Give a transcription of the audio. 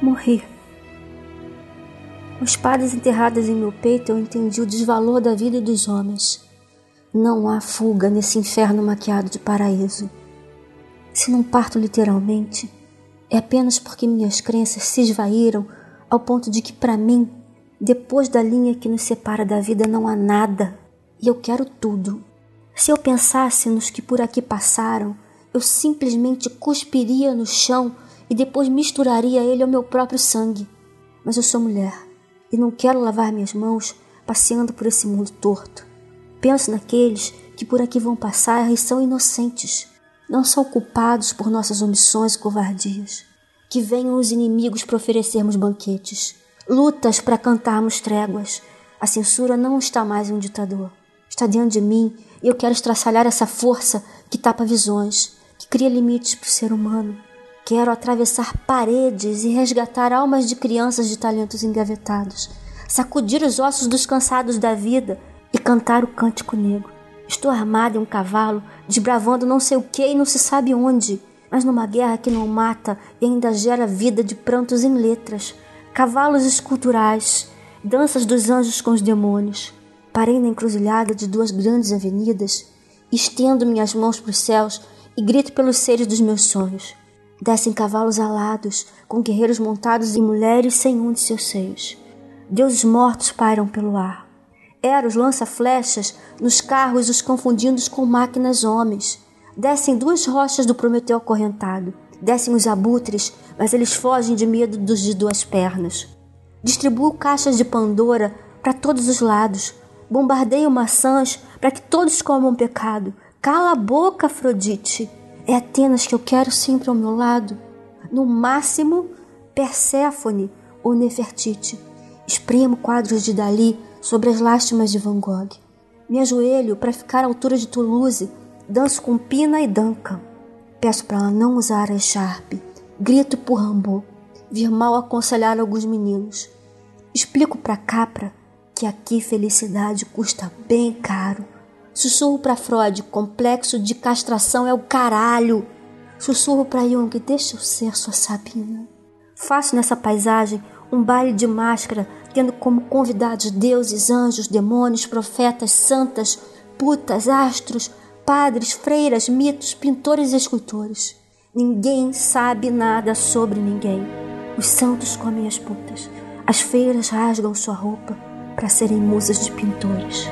Morri. Com espadas enterradas em meu peito, eu entendi o desvalor da vida e dos homens. Não há fuga nesse inferno maquiado de paraíso. Se não parto literalmente, é apenas porque minhas crenças se esvaíram ao ponto de que, para mim, depois da linha que nos separa da vida, não há nada. E eu quero tudo. Se eu pensasse nos que por aqui passaram, eu simplesmente cuspiria no chão e depois misturaria ele ao meu próprio sangue. Mas eu sou mulher e não quero lavar minhas mãos passeando por esse mundo torto. Penso naqueles que por aqui vão passar e são inocentes, não são culpados por nossas omissões e covardias. Que venham os inimigos para oferecermos banquetes, lutas para cantarmos tréguas. A censura não está mais em um ditador. Está dentro de mim e eu quero estraçalhar essa força que tapa visões, que cria limites para o ser humano. Quero atravessar paredes e resgatar almas de crianças de talentos engavetados, sacudir os ossos dos cansados da vida e cantar o cântico negro. Estou armada em um cavalo, desbravando não sei o que e não se sabe onde, mas numa guerra que não mata e ainda gera vida de prantos em letras, cavalos esculturais, danças dos anjos com os demônios. Parei na encruzilhada de duas grandes avenidas, estendo minhas mãos para os céus e grito pelos seres dos meus sonhos. Descem cavalos alados, com guerreiros montados e mulheres sem um de seus seios. Deuses mortos pairam pelo ar. Eros lança flechas nos carros, os confundindo com máquinas homens. Descem duas rochas do Prometeu acorrentado. Descem os abutres, mas eles fogem de medo dos de duas pernas. Distribuo caixas de Pandora para todos os lados. Bombardeio maçãs para que todos comam pecado. Cala a boca, Afrodite. É Atenas que eu quero sempre ao meu lado. No máximo, Perséfone ou Nefertiti. Espremo quadros de Dali sobre as lástimas de Van Gogh. Me ajoelho para ficar à altura de Toulouse. Danço com Pina e Duncan. Peço para ela não usar a echarpe. Grito por Rambo. Vir mal aconselhar alguns meninos. Explico para Capra que aqui felicidade custa bem caro Sussurro para Freud, complexo de castração é o caralho. Sussurro para Jung, deixa eu ser sua Sabina. Faço nessa paisagem um baile de máscara, tendo como convidados deuses, anjos, demônios, profetas, santas, putas, astros, padres, freiras, mitos, pintores e escultores. Ninguém sabe nada sobre ninguém. Os santos comem as putas. As feiras rasgam sua roupa para serem musas de pintores.